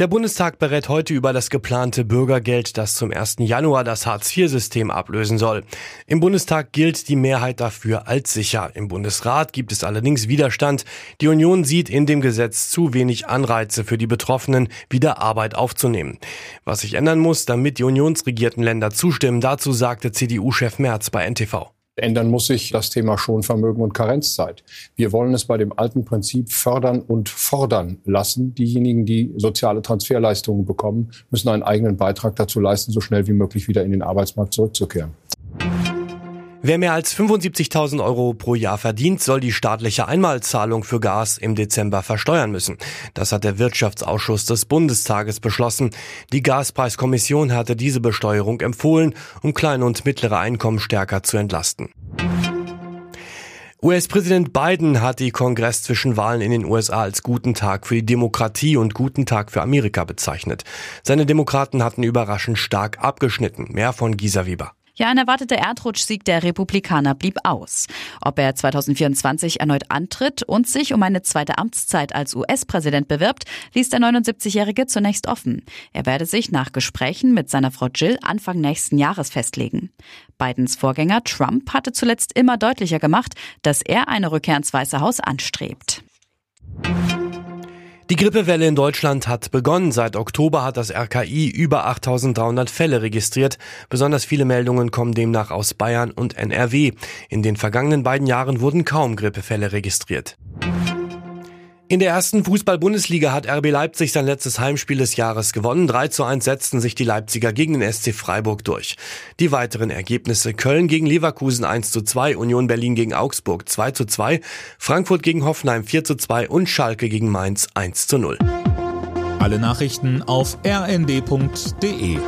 Der Bundestag berät heute über das geplante Bürgergeld, das zum 1. Januar das Hartz-IV-System ablösen soll. Im Bundestag gilt die Mehrheit dafür als sicher. Im Bundesrat gibt es allerdings Widerstand. Die Union sieht in dem Gesetz zu wenig Anreize für die Betroffenen, wieder Arbeit aufzunehmen. Was sich ändern muss, damit die unionsregierten Länder zustimmen, dazu sagte CDU-Chef Merz bei NTV. Ändern muss sich das Thema Schonvermögen und Karenzzeit. Wir wollen es bei dem alten Prinzip fördern und fordern lassen. Diejenigen, die soziale Transferleistungen bekommen, müssen einen eigenen Beitrag dazu leisten, so schnell wie möglich wieder in den Arbeitsmarkt zurückzukehren. Wer mehr als 75.000 Euro pro Jahr verdient, soll die staatliche Einmalzahlung für Gas im Dezember versteuern müssen. Das hat der Wirtschaftsausschuss des Bundestages beschlossen. Die Gaspreiskommission hatte diese Besteuerung empfohlen, um kleine und mittlere Einkommen stärker zu entlasten. US-Präsident Biden hat die Kongress-Zwischenwahlen in den USA als guten Tag für die Demokratie und guten Tag für Amerika bezeichnet. Seine Demokraten hatten überraschend stark abgeschnitten. Mehr von Gisa Weber. Ja, ein erwarteter Erdrutschsieg der Republikaner blieb aus. Ob er 2024 erneut antritt und sich um eine zweite Amtszeit als US-Präsident bewirbt, ließ der 79-Jährige zunächst offen. Er werde sich nach Gesprächen mit seiner Frau Jill Anfang nächsten Jahres festlegen. Bidens Vorgänger Trump hatte zuletzt immer deutlicher gemacht, dass er eine Rückkehr ins Weiße Haus anstrebt. Die Grippewelle in Deutschland hat begonnen. Seit Oktober hat das RKI über 8300 Fälle registriert. Besonders viele Meldungen kommen demnach aus Bayern und NRW. In den vergangenen beiden Jahren wurden kaum Grippefälle registriert. In der ersten Fußball-Bundesliga hat RB Leipzig sein letztes Heimspiel des Jahres gewonnen. 3 zu 1 setzten sich die Leipziger gegen den SC Freiburg durch. Die weiteren Ergebnisse Köln gegen Leverkusen 1 zu 2, Union Berlin gegen Augsburg 2 zu 2, Frankfurt gegen Hoffenheim 4 zu 2 und Schalke gegen Mainz 1 zu 0. Alle Nachrichten auf rnd.de